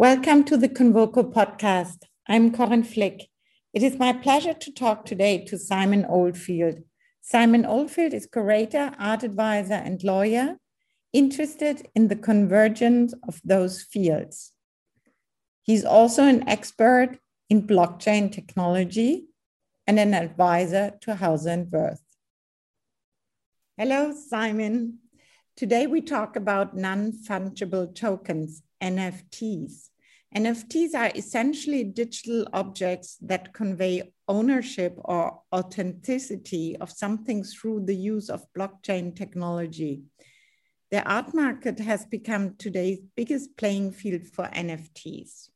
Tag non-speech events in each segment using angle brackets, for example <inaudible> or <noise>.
Welcome to the Convoco podcast. I'm Corinne Flick. It is my pleasure to talk today to Simon Oldfield. Simon Oldfield is curator, art advisor, and lawyer interested in the convergence of those fields. He's also an expert in blockchain technology and an advisor to Hauser and Wirth. Hello, Simon. Today we talk about non fungible tokens, NFTs. NFTs are essentially digital objects that convey ownership or authenticity of something through the use of blockchain technology. The art market has become today's biggest playing field for NFTs.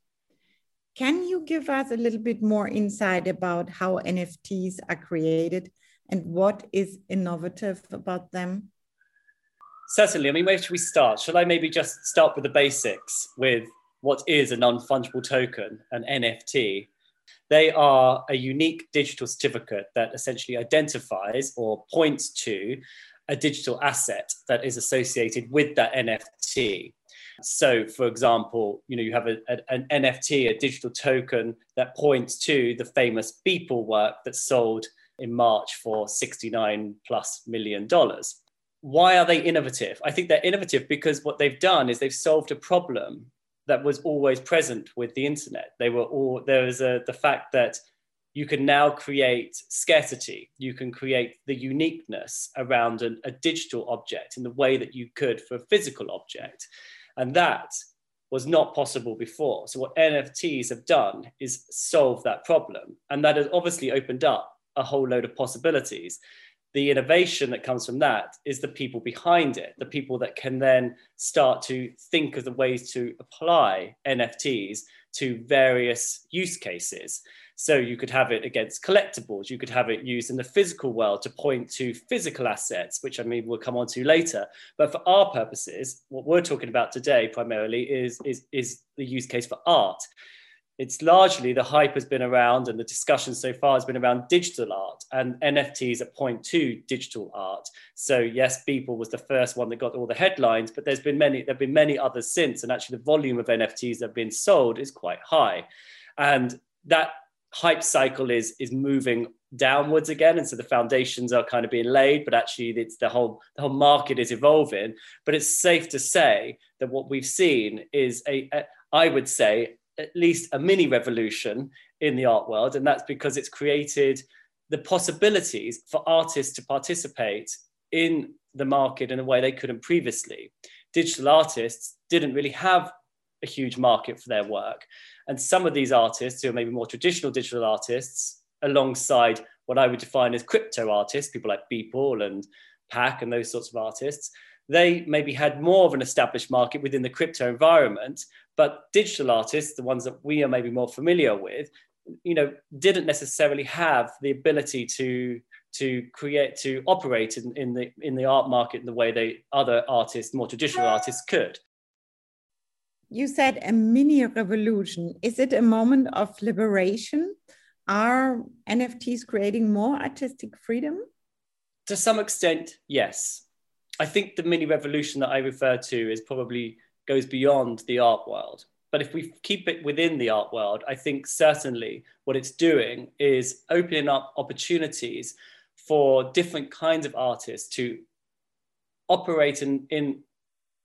Can you give us a little bit more insight about how NFTs are created and what is innovative about them? Certainly. I mean, where should we start? Shall I maybe just start with the basics with what is a non fungible token, an NFT. They are a unique digital certificate that essentially identifies or points to a digital asset that is associated with that NFT. So, for example, you know, you have a, a, an NFT, a digital token that points to the famous Beeple work that sold in March for 69 plus million dollars. Why are they innovative? I think they're innovative because what they've done is they've solved a problem that was always present with the internet. They were all there was a, the fact that you can now create scarcity. You can create the uniqueness around an, a digital object in the way that you could for a physical object, and that was not possible before. So what NFTs have done is solve that problem, and that has obviously opened up a whole load of possibilities the innovation that comes from that is the people behind it, the people that can then start to think of the ways to apply NFTs to various use cases. So you could have it against collectibles, you could have it used in the physical world to point to physical assets, which I mean we'll come on to later. But for our purposes, what we're talking about today primarily is, is, is the use case for art it's largely the hype has been around and the discussion so far has been around digital art and NFTs at point to digital art. So yes, Beeple was the first one that got all the headlines, but there's been many, there've been many others since, and actually the volume of NFTs that have been sold is quite high. And that hype cycle is is moving downwards again and so the foundations are kind of being laid but actually it's the whole the whole market is evolving but it's safe to say that what we've seen is a, a I would say at least a mini revolution in the art world, and that's because it's created the possibilities for artists to participate in the market in a way they couldn't previously. Digital artists didn't really have a huge market for their work. And some of these artists, who are maybe more traditional digital artists, alongside what I would define as crypto artists, people like Beeple and Pak and those sorts of artists, they maybe had more of an established market within the crypto environment, but digital artists, the ones that we are maybe more familiar with, you know, didn't necessarily have the ability to to create to operate in, in the in the art market in the way they other artists, more traditional artists, could. You said a mini revolution. Is it a moment of liberation? Are NFTs creating more artistic freedom? To some extent, yes. I think the mini revolution that I refer to is probably goes beyond the art world. But if we keep it within the art world, I think certainly what it's doing is opening up opportunities for different kinds of artists to operate in, in,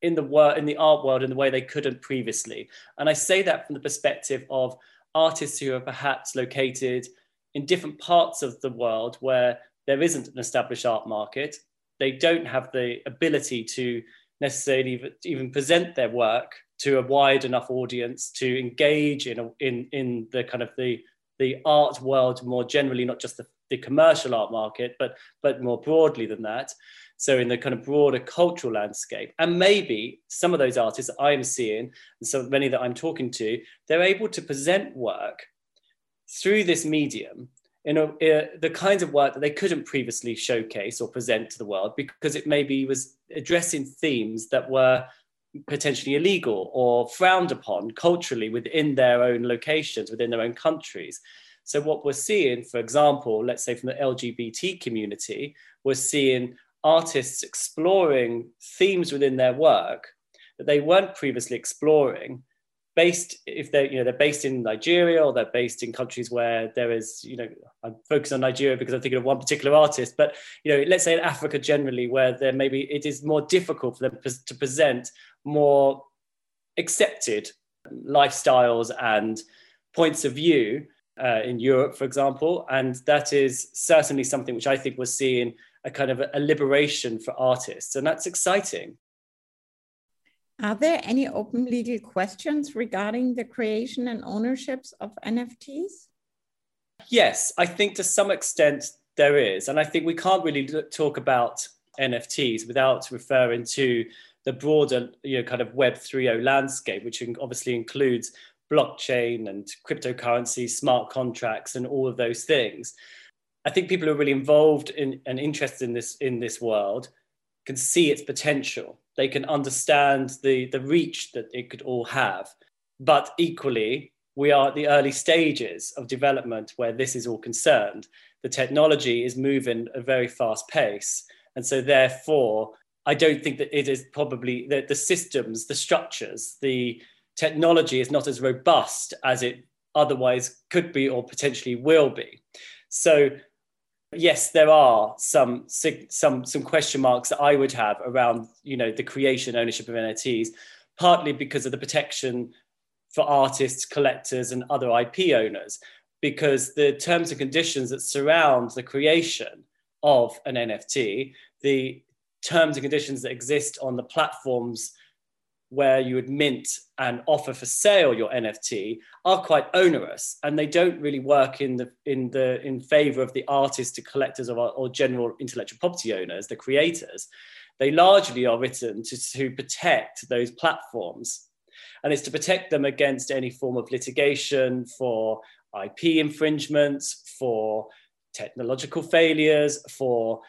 in the world in the art world in the way they couldn't previously. And I say that from the perspective of artists who are perhaps located in different parts of the world where there isn't an established art market they don't have the ability to necessarily even present their work to a wide enough audience to engage in a, in in the kind of the the art world more generally, not just the, the commercial art market, but but more broadly than that. So in the kind of broader cultural landscape, and maybe some of those artists that I'm seeing, and so many that I'm talking to, they're able to present work through this medium you know, uh, the kinds of work that they couldn't previously showcase or present to the world because it maybe was addressing themes that were potentially illegal or frowned upon culturally within their own locations, within their own countries. So, what we're seeing, for example, let's say from the LGBT community, we're seeing artists exploring themes within their work that they weren't previously exploring based if they're you know they're based in Nigeria or they're based in countries where there is you know I'm focused on Nigeria because I'm thinking of one particular artist, but you know let's say in Africa generally where there maybe it is more difficult for them to present more accepted lifestyles and points of view uh, in Europe, for example, and that is certainly something which I think we're seeing a kind of a, a liberation for artists, and that's exciting. Are there any open legal questions regarding the creation and ownerships of NFTs? Yes, I think to some extent there is. And I think we can't really talk about NFTs without referring to the broader you know, kind of Web 3.0 landscape, which obviously includes blockchain and cryptocurrency, smart contracts, and all of those things. I think people who are really involved in and interested in this in this world can see its potential. They can understand the, the reach that it could all have. But equally, we are at the early stages of development where this is all concerned. The technology is moving at a very fast pace. And so, therefore, I don't think that it is probably that the systems, the structures, the technology is not as robust as it otherwise could be or potentially will be. So yes, there are some some some question marks that I would have around you know the creation ownership of NFTs, partly because of the protection for artists, collectors, and other IP owners, because the terms and conditions that surround the creation of an NFT, the terms and conditions that exist on the platforms where you would mint and offer for sale your NFT are quite onerous and they don't really work in the in the in favor of the artists the collectors or, or general intellectual property owners the creators. They largely are written to, to protect those platforms and it's to protect them against any form of litigation for ip infringements for technological failures for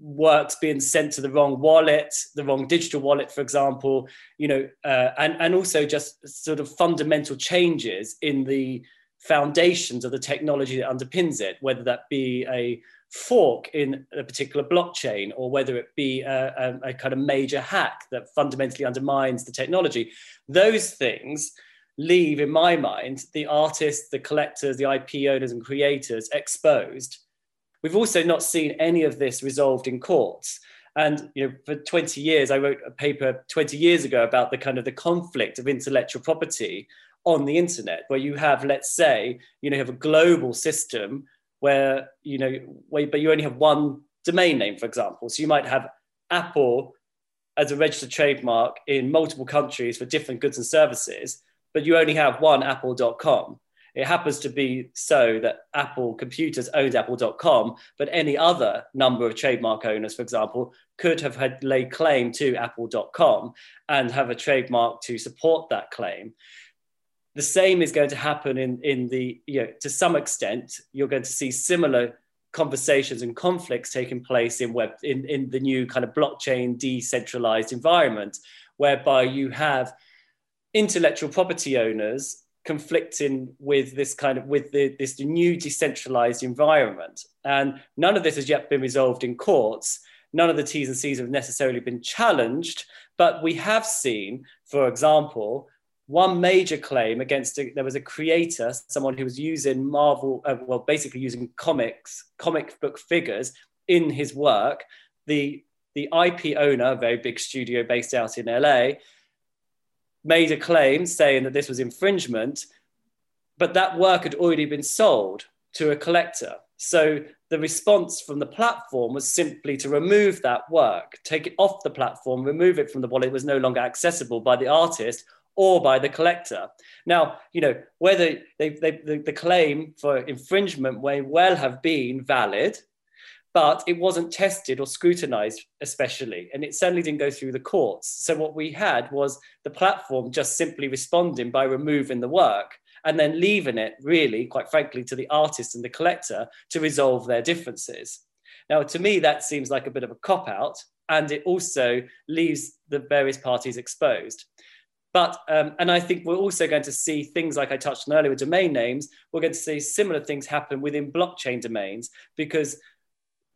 works being sent to the wrong wallet, the wrong digital wallet, for example, you know, uh, and, and also just sort of fundamental changes in the foundations of the technology that underpins it, whether that be a fork in a particular blockchain or whether it be a, a, a kind of major hack that fundamentally undermines the technology. Those things leave, in my mind, the artists, the collectors, the IP owners, and creators exposed We've also not seen any of this resolved in courts. And you know, for 20 years, I wrote a paper 20 years ago about the kind of the conflict of intellectual property on the internet, where you have, let's say, you know, you have a global system where you know, where, but you only have one domain name, for example. So you might have Apple as a registered trademark in multiple countries for different goods and services, but you only have one Apple.com. It happens to be so that Apple Computers owned Apple.com, but any other number of trademark owners, for example, could have had laid claim to Apple.com and have a trademark to support that claim. The same is going to happen in, in the, you know, to some extent, you're going to see similar conversations and conflicts taking place in web in, in the new kind of blockchain decentralized environment, whereby you have intellectual property owners conflicting with this kind of with the, this new decentralized environment. And none of this has yet been resolved in courts. None of the t's and c's have necessarily been challenged but we have seen for example one major claim against a, there was a creator someone who was using marvel uh, well basically using comics comic book figures in his work. The the ip owner a very big studio based out in la made a claim saying that this was infringement, but that work had already been sold to a collector. So the response from the platform was simply to remove that work, take it off the platform, remove it from the wallet. It was no longer accessible by the artist or by the collector. Now, you know, whether they, they, the, the claim for infringement may well have been valid, but it wasn't tested or scrutinized especially and it certainly didn't go through the courts so what we had was the platform just simply responding by removing the work and then leaving it really quite frankly to the artist and the collector to resolve their differences now to me that seems like a bit of a cop out and it also leaves the various parties exposed but um, and I think we're also going to see things like I touched on earlier with domain names. We're going to see similar things happen within blockchain domains because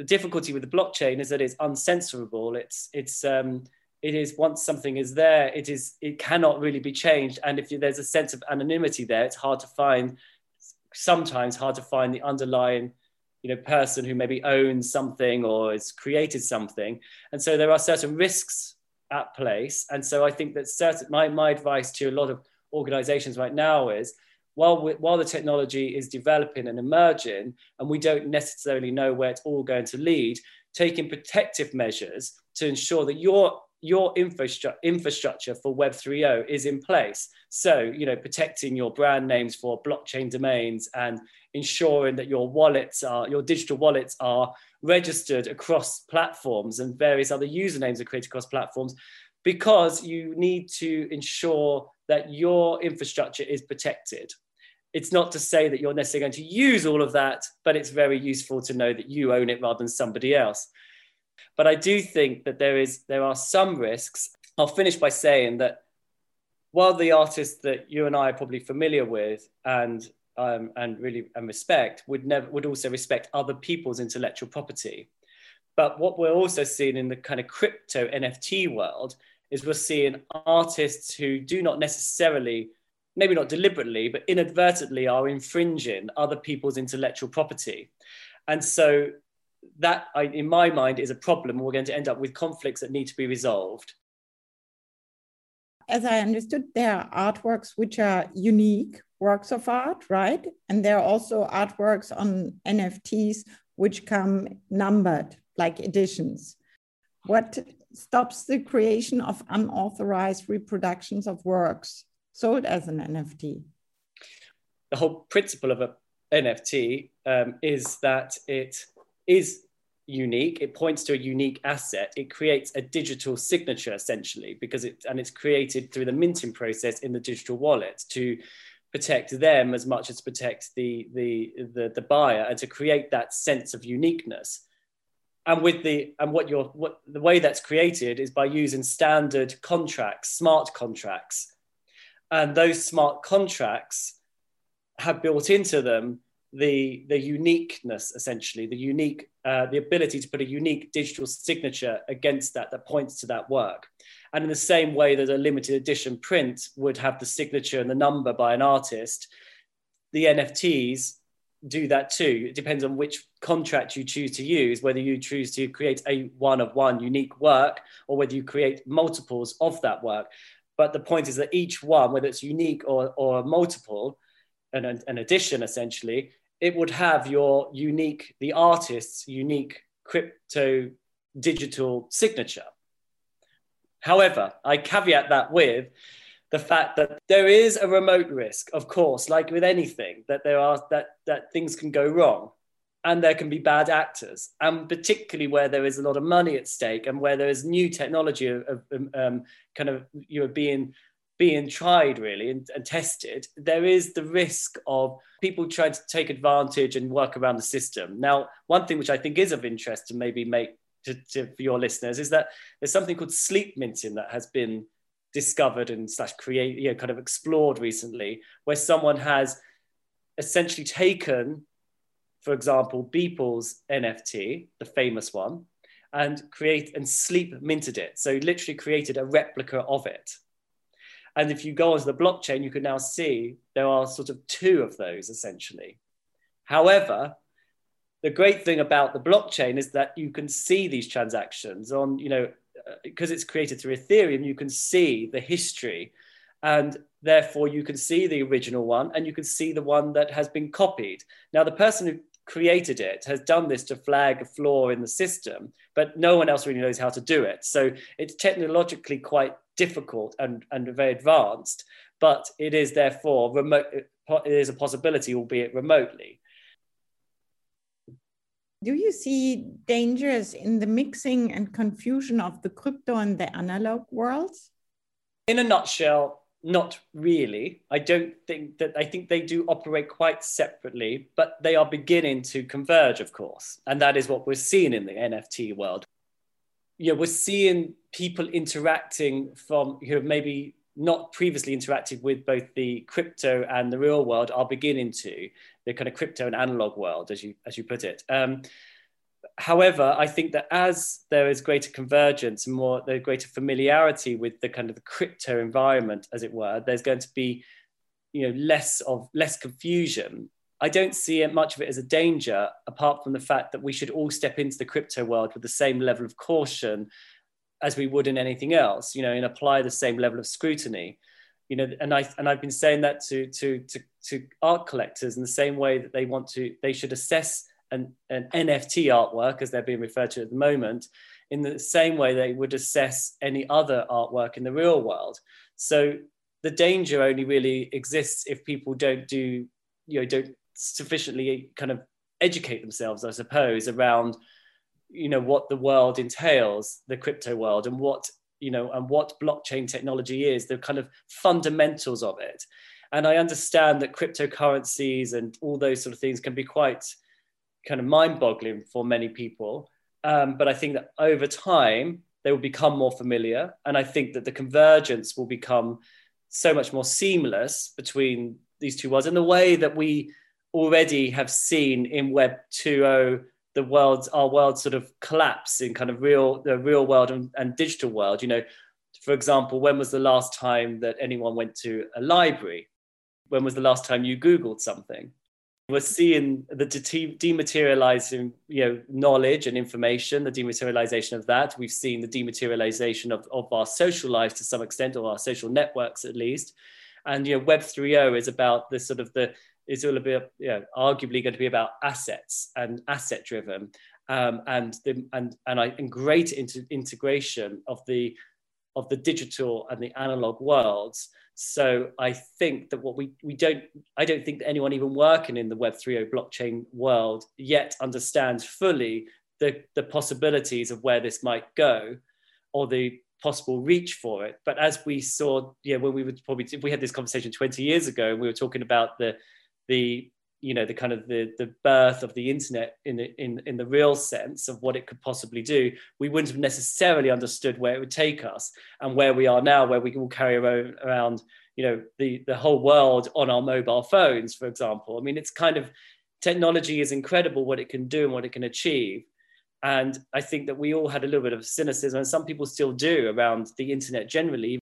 the difficulty with the blockchain is that it's uncensorable. It's it's um, it is once something is there, it is it cannot really be changed. And if there's a sense of anonymity there, it's hard to find. Sometimes hard to find the underlying, you know, person who maybe owns something or has created something. And so there are certain risks at place. And so I think that certain my my advice to a lot of organizations right now is while, we, while the technology is developing and emerging, and we don't necessarily know where it's all going to lead, taking protective measures to ensure that your your infrastructure infrastructure for web 3.0 is in place. So you know protecting your brand names for blockchain domains and ensuring that your wallets are your digital wallets are registered across platforms and various other usernames are created across platforms because you need to ensure that your infrastructure is protected it's not to say that you're necessarily going to use all of that, but it's very useful to know that you own it rather than somebody else. But I do think that there is there are some risks. I'll finish by saying that while the artists that you and I are probably familiar with and um, and really and respect would never would also respect other people's intellectual property. But what we're also seeing in the kind of crypto NFT world is we're seeing artists who do not necessarily maybe not deliberately, but inadvertently are infringing other people's intellectual property. And so that, in my mind, is a problem. We're going to end up with conflicts that need to be resolved. As I understood, there are artworks which are unique works of art, right? And there are also artworks on NFTs which come numbered, like editions. What stops the creation of unauthorized reproductions of works? sold as an NFT? The whole principle of an NFT um, is that it is unique. It points to a unique asset. It creates a digital signature essentially because it and it's created through the minting process in the digital wallet to protect them as much as protect the the the, the buyer and to create that sense of uniqueness and with the and what you're what the way that's created is by using standard contracts smart contracts. And those smart contracts have built into them the the uniqueness essentially the unique uh, the ability to put a unique digital signature against that that points to that work. And in the same way that a limited edition print would have the signature and the number by an artist the nfts do that too it depends on which contract you choose to use whether you choose to create a one of one unique work or whether you create multiples of that work but the point is that each one, whether it's unique or, or multiple, an, an addition essentially, it would have your unique, the artist's unique crypto digital signature. However, I caveat that with the fact that there is a remote risk, of course, like with anything, that there are that that things can go wrong and there can be bad actors, and particularly where there is a lot of money at stake and where there is new technology of, um, um, kind of you know being being tried really and, and, tested, there is the risk of people trying to take advantage and work around the system. Now, one thing which I think is of interest to maybe make to, to, for your listeners is that there's something called sleep minting that has been discovered and slash create, you know, kind of explored recently, where someone has essentially taken for example, Beeple's NFT, the famous one, and create and sleep minted it. So literally created a replica of it. And if you go onto the blockchain, you can now see there are sort of two of those essentially. However, the great thing about the blockchain is that you can see these transactions on, you know, because it's created through Ethereum, you can see the history and therefore you can see the original one and you can see the one that has been copied. Now, the person who created it has done this to flag a flaw in the system, but no one else really knows how to do it. So it's technologically quite difficult and, and very advanced, but it is therefore remote, it is a possibility, albeit remotely. Do you see dangers in the mixing and confusion of the crypto and the analog worlds? In a nutshell, not really. I don't think that I think they do operate quite separately, but they are beginning to converge, of course. And that is what we're seeing in the NFT world. Yeah, we're seeing people interacting from who have maybe not previously interacted with both the crypto and the real world are beginning to the kind of crypto and analog world, as you as you put it. Um, however, I think that as there is greater convergence and more the greater familiarity with the kind of the crypto environment, as it were, there's going to be you know less of less confusion. I don't see it, much of it as a danger, apart from the fact that we should all step into the crypto world with the same level of caution as we would in anything else, you know, and apply the same level of scrutiny. You know, and I and I've been saying that to to to, to art collectors in the same way that they want to they should assess an, an NFT artwork, as they're being referred to at the moment, in the same way they would assess any other artwork in the real world. So the danger only really exists if people don't do, you know, don't sufficiently kind of educate themselves, I suppose, around, you know, what the world entails, the crypto world, and what, you know, and what blockchain technology is, the kind of fundamentals of it. And I understand that cryptocurrencies and all those sort of things can be quite kind of mind-boggling for many people. Um, but I think that over time they will become more familiar, and I think that the convergence will become so much more seamless between these two worlds in the way that we already have seen in Web 2.0 the world's our world sort of collapse in kind of real the real world and, and digital world. You know, for example, when was the last time that anyone went to a library? When was the last time you Googled something? we're seeing the de- dematerializing you know knowledge and information the dematerialization of that we've seen the dematerialization of, of our social lives to some extent or our social networks at least and you know web 3.0 is about the sort of the is all about you know arguably going to be about assets and asset driven um, and the and and I and great inter- integration of the of the digital and the analog worlds so I think that what we, we don't, I don't think that anyone even working in the Web 3.0 blockchain world yet understands fully the, the possibilities of where this might go or the possible reach for it. But as we saw, yeah, when we would probably, if we had this conversation 20 years ago we were talking about the, the, you know, the kind of the, the birth of the internet in the, in, in the real sense of what it could possibly do, we wouldn't have necessarily understood where it would take us and where we are now, where we can all carry around you know the the whole world on our mobile phones for example. I mean it's kind of technology is incredible what it can do and what it can achieve. And i think that we all had a little bit of cynicism and some people still do around the internet generally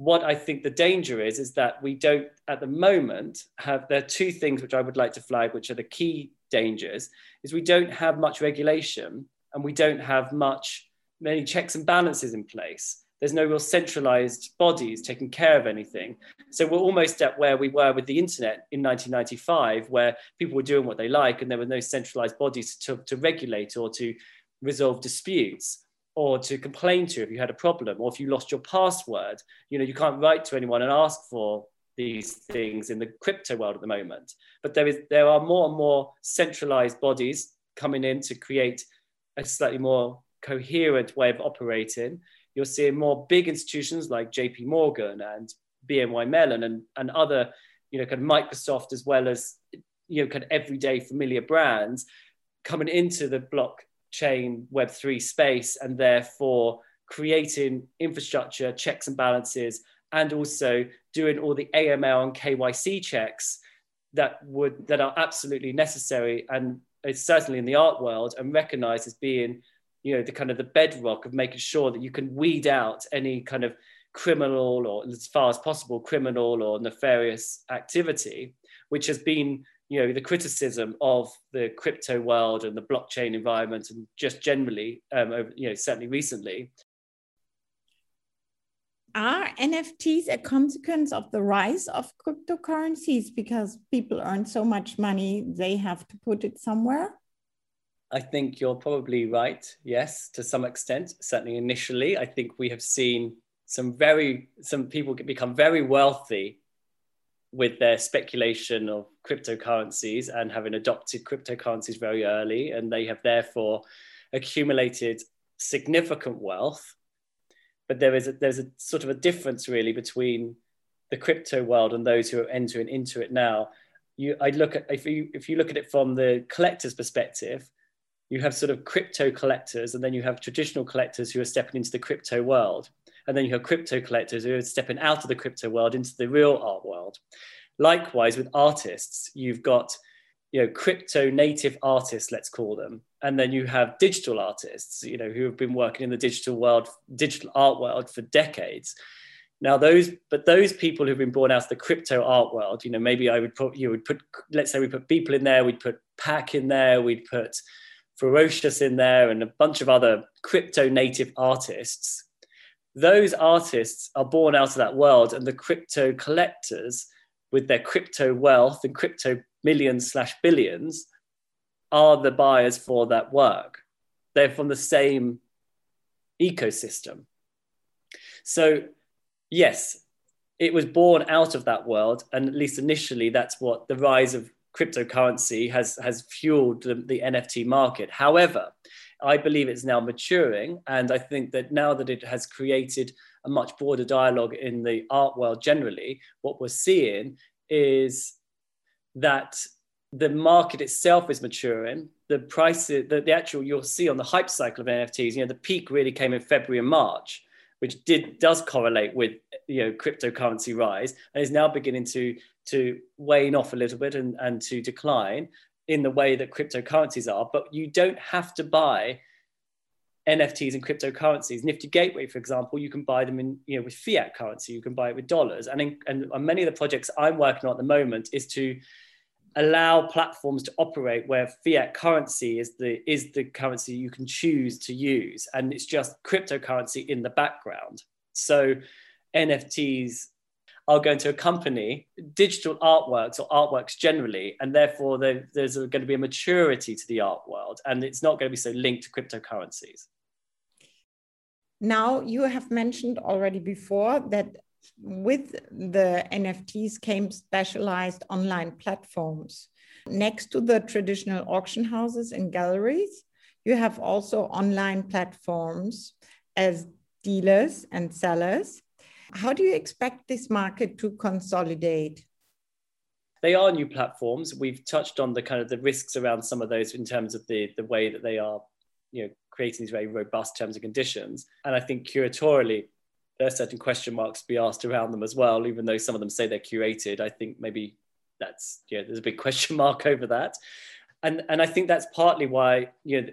what i think the danger is is that we don't at the moment have there are two things which i would like to flag which are the key dangers is we don't have much regulation and we don't have much many checks and balances in place there's no real centralized bodies taking care of anything. So we're almost at where we were with the internet in 1995, where people were doing what they like and there were no centralized bodies to, to regulate or to resolve disputes or to complain to if you had a problem or if you lost your password. You know, you can't write to anyone and ask for these things in the crypto world at the moment. But there is there are more and more centralized bodies coming in to create a slightly more coherent way of operating you're seeing more big institutions like JP Morgan and BNY Mellon and, and other, you know, kind of Microsoft as well as, you know, kind of everyday familiar brands coming into the blockchain Web3 space and therefore creating infrastructure, checks and balances, and also doing all the AML and KYC checks that would that are absolutely necessary and it's certainly in the art world and recognized as being you know the kind of the bedrock of making sure that you can weed out any kind of criminal or as far as possible criminal or nefarious activity which has been you know the criticism of the crypto world and the blockchain environment and just generally um, over, you know certainly recently are nfts a consequence of the rise of cryptocurrencies because people earn so much money they have to put it somewhere I think you're probably right. Yes, to some extent. Certainly, initially, I think we have seen some very some people become very wealthy with their speculation of cryptocurrencies and having adopted cryptocurrencies very early, and they have therefore accumulated significant wealth. But there is a, there's a sort of a difference really between the crypto world and those who are entering into it now. You, I look at if you if you look at it from the collector's perspective, you have sort of crypto collectors, and then you have traditional collectors who are stepping into the crypto world. And then you have crypto collectors who are stepping out of the crypto world into the real art world. Likewise, with artists, you've got you know crypto native artists let's call them and then you have digital artists you know who have been working in the digital world digital art world for decades now those but those people who've been born out of the crypto art world you know maybe i would put you would put let's say we put Beeple in there we'd put Pak in there we'd put Fewocious in there and a bunch of other crypto native artists those artists are born out of that world and the crypto collectors with their crypto wealth and crypto millions slash billions are the buyers for that work. They're from the same ecosystem. So, yes, it was born out of that world. And at least initially, that's what the rise of cryptocurrency has, has fueled the, the NFT market. However, I believe it's now maturing. And I think that now that it has created a much broader dialogue in the art world generally, what we're seeing is that the market itself is maturing. The price, the, the actual, you'll see on the hype cycle of NFTs, you know, the peak really came in February and March, which did does correlate with you know cryptocurrency rise and is now beginning to to wane off a little bit and, and to decline in the way that cryptocurrencies are. But you don't have to buy NFTs and cryptocurrencies. Nifty Gateway, for example, you can buy them in you know with fiat currency. You can buy it with dollars. And in, and many of the projects I'm working on at the moment is to allow platforms to operate where fiat currency is the is the currency you can choose to use, and it's just cryptocurrency in the background. So NFTs are going to accompany digital artworks or artworks generally, and therefore there's going to be a maturity to the art world, and it's not going to be so linked to cryptocurrencies. Now, you have mentioned already before that with the NFTs came specialized online platforms. Next to the traditional auction houses and galleries, you have also online platforms as dealers and sellers. How do you expect this market to consolidate? They are new platforms. We've touched on the kind of the risks around some of those in terms of the, the way that they are, you know, creating these very robust terms and conditions. And I think curatorially, there are certain question marks to be asked around them as well, even though some of them say they're curated. I think maybe that's yeah, there's a big <laughs> question mark over that. And and I think that's partly why you know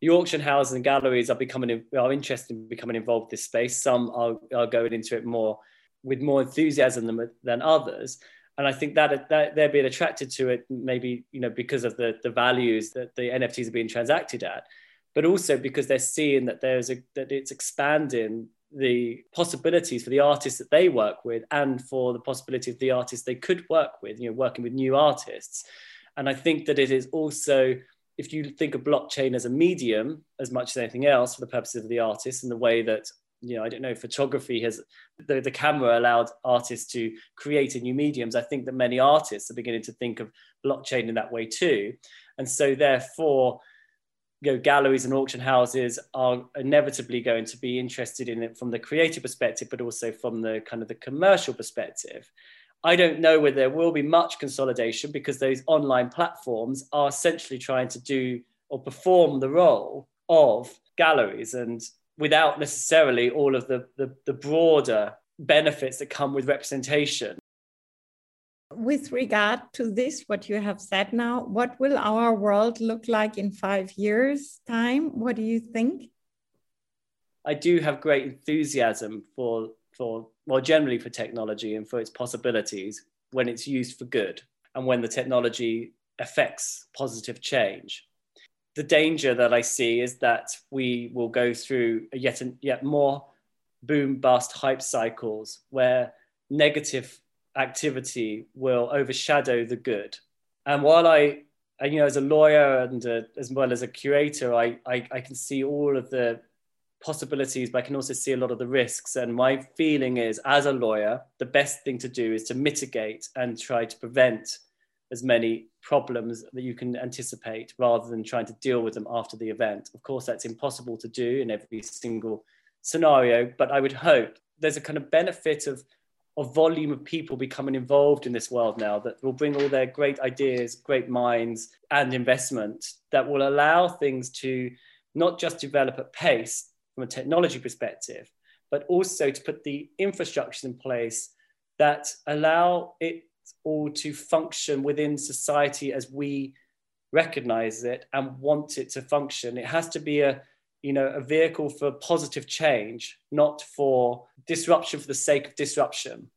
the auction houses and galleries are becoming are interested in becoming involved in this space. Some are, are going into it more with more enthusiasm than, than others. And I think that, that they're being attracted to it maybe you know because of the, the values that the NFTs are being transacted at, but also because they're seeing that there's a that it's expanding the possibilities for the artists that they work with and for the possibility of the artists they could work with, you know, working with new artists. And I think that it is also if you think of blockchain as a medium as much as anything else for the purposes of the artist and the way that you know i don't know photography has the, the camera allowed artists to create new mediums i think that many artists are beginning to think of blockchain in that way too and so therefore you know, galleries and auction houses are inevitably going to be interested in it from the creative perspective, but also from the kind of the commercial perspective. I don't know whether there will be much consolidation because those online platforms are essentially trying to do or perform the role of galleries and without necessarily all of the, the, the broader benefits that come with representation. With regard to this, what you have said now, what will our world look like in five years' time? What do you think? I do have great enthusiasm for for more generally for technology and for its possibilities when it's used for good and when the technology affects positive change. The danger that I see is that we will go through yet yet more boom bust hype cycles where negative activity will overshadow the good. And while I, you know, as a lawyer and a, as well as a curator, I, I, I can see all of the possibilities, but I can also see a lot of the risks. And my feeling is, as a lawyer, the best thing to do is to mitigate and try to prevent as many problems that you can anticipate rather than trying to deal with them after the event. Of course, that's impossible to do in every single scenario, but I would hope there's a kind of benefit of a volume of people becoming involved in this world now that will bring all their great ideas, great minds, and investment that will allow things to not just develop at pace, from a technology perspective, but also to put the infrastructures in place that allow it all to function within society as we recognize it and want it to function. It has to be a you know a vehicle for positive change, not for disruption for the sake of disruption.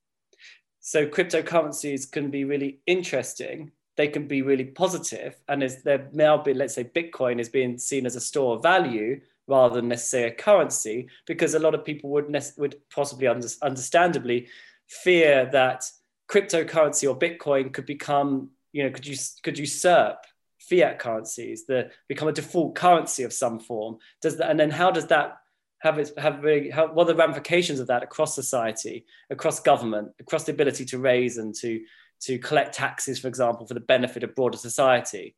So cryptocurrencies can be really interesting. They can be really positive, and as there now be, let's say, Bitcoin is being seen as a store of value rather than necessarily a currency, because a lot of people would would possibly under, understandably fear that cryptocurrency or Bitcoin could become, you know, could you could usurp fiat currencies, the become a default currency of some form. Does that, and then how does that have its have really, how, what are the ramifications of that across society, across government, across the ability to raise and to to collect taxes, for example, for the benefit of broader society?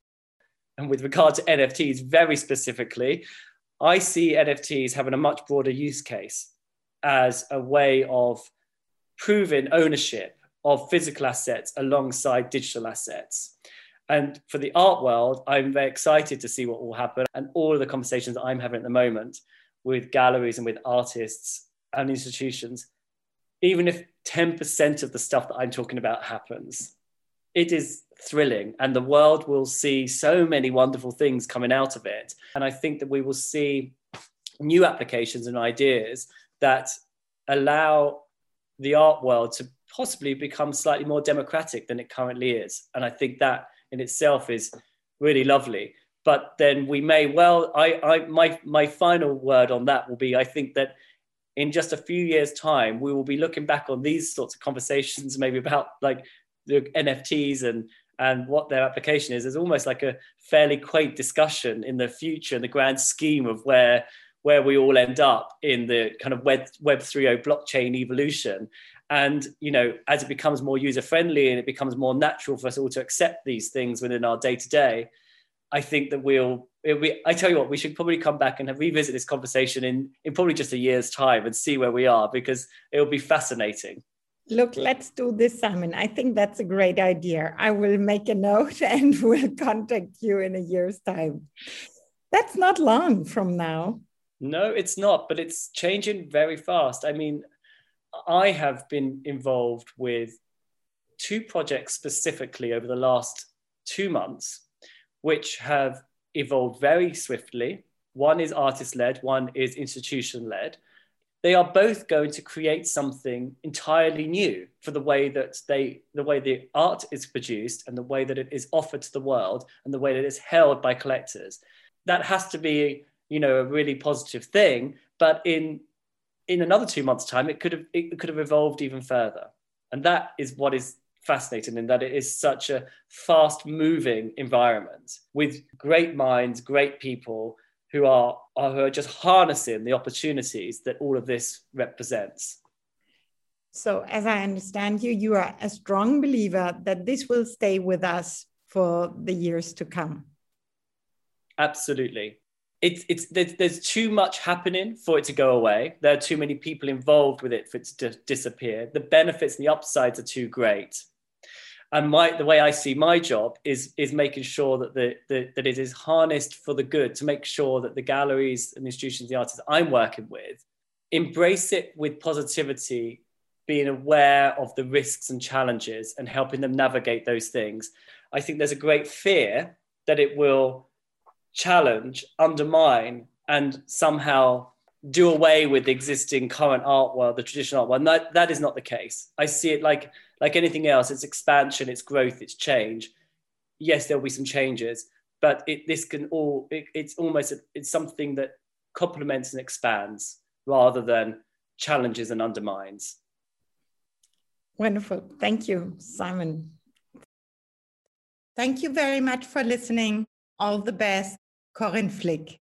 And with regard to NFTs, very specifically, I see NFTs having a much broader use case as a way of proving ownership of physical assets alongside digital assets. And for the art world, I'm very excited to see what will happen. And all of the conversations I'm having at the moment with galleries and with artists and institutions, even if 10% of the stuff that I'm talking about happens, it is thrilling. And the world will see so many wonderful things coming out of it. And I think that we will see new applications and ideas that allow the art world to possibly become slightly more democratic than it currently is. And I think that in itself is really lovely. But then we may well, I, I, my, my final word on that will be I think that in just a few years' time, we will be looking back on these sorts of conversations, maybe about like the NFTs and and what their application is, is almost like a fairly quaint discussion in the future in the grand scheme of where where we all end up in the kind of web web 3.0 blockchain evolution. And you know as it becomes more user friendly and it becomes more natural for us all to accept these things within our day to day i think that we'll be, i tell you what we should probably come back and revisit this conversation in in probably just a year's time and see where we are because it'll be fascinating Look, let's do this, Simon. I think that's a great idea. I will make a note <laughs> and will contact you in a year's time. That's not long from now. No, it's not, but it's changing very fast. I mean, I have been involved with two projects specifically over the last two months, which have evolved very swiftly. One is artist led, one is institution led. They are both going to create something entirely new for the way that they, the way the art is produced and the way that it is offered to the world and the way that it is held by collectors. That has to be, you know, a really positive thing. But in in another two months' time, it could have it could have evolved even further. And that is what is fascinating in that it is such a fast moving environment with great minds, great people who are, are, who are just harnessing the opportunities that all of this represents. So, as I understand you, you are a strong believer that this will stay with us for the years to come. Absolutely it's it's there's, there's too much happening for it to go away. There are too many people involved with it for it to disappear. The benefits and the upsides are too great. And my the way I see my job is is making sure that the, the that it is harnessed for the good to make sure that the galleries and institutions, the artists I'm working with, embrace it with positivity, being aware of the risks and challenges and helping them navigate those things. I think there's a great fear that it will challenge, undermine, and somehow do away with the existing current art world, the traditional art world. And that, that is not the case. I see it like like anything else, it's expansion, it's growth, it's change. Yes, there'll be some changes, but it, this can all it, it's almost it's something that complements and expands rather than challenges and undermines. Wonderful. Thank you, Simon. Thank you very much for listening. All the best. Corinne Flick.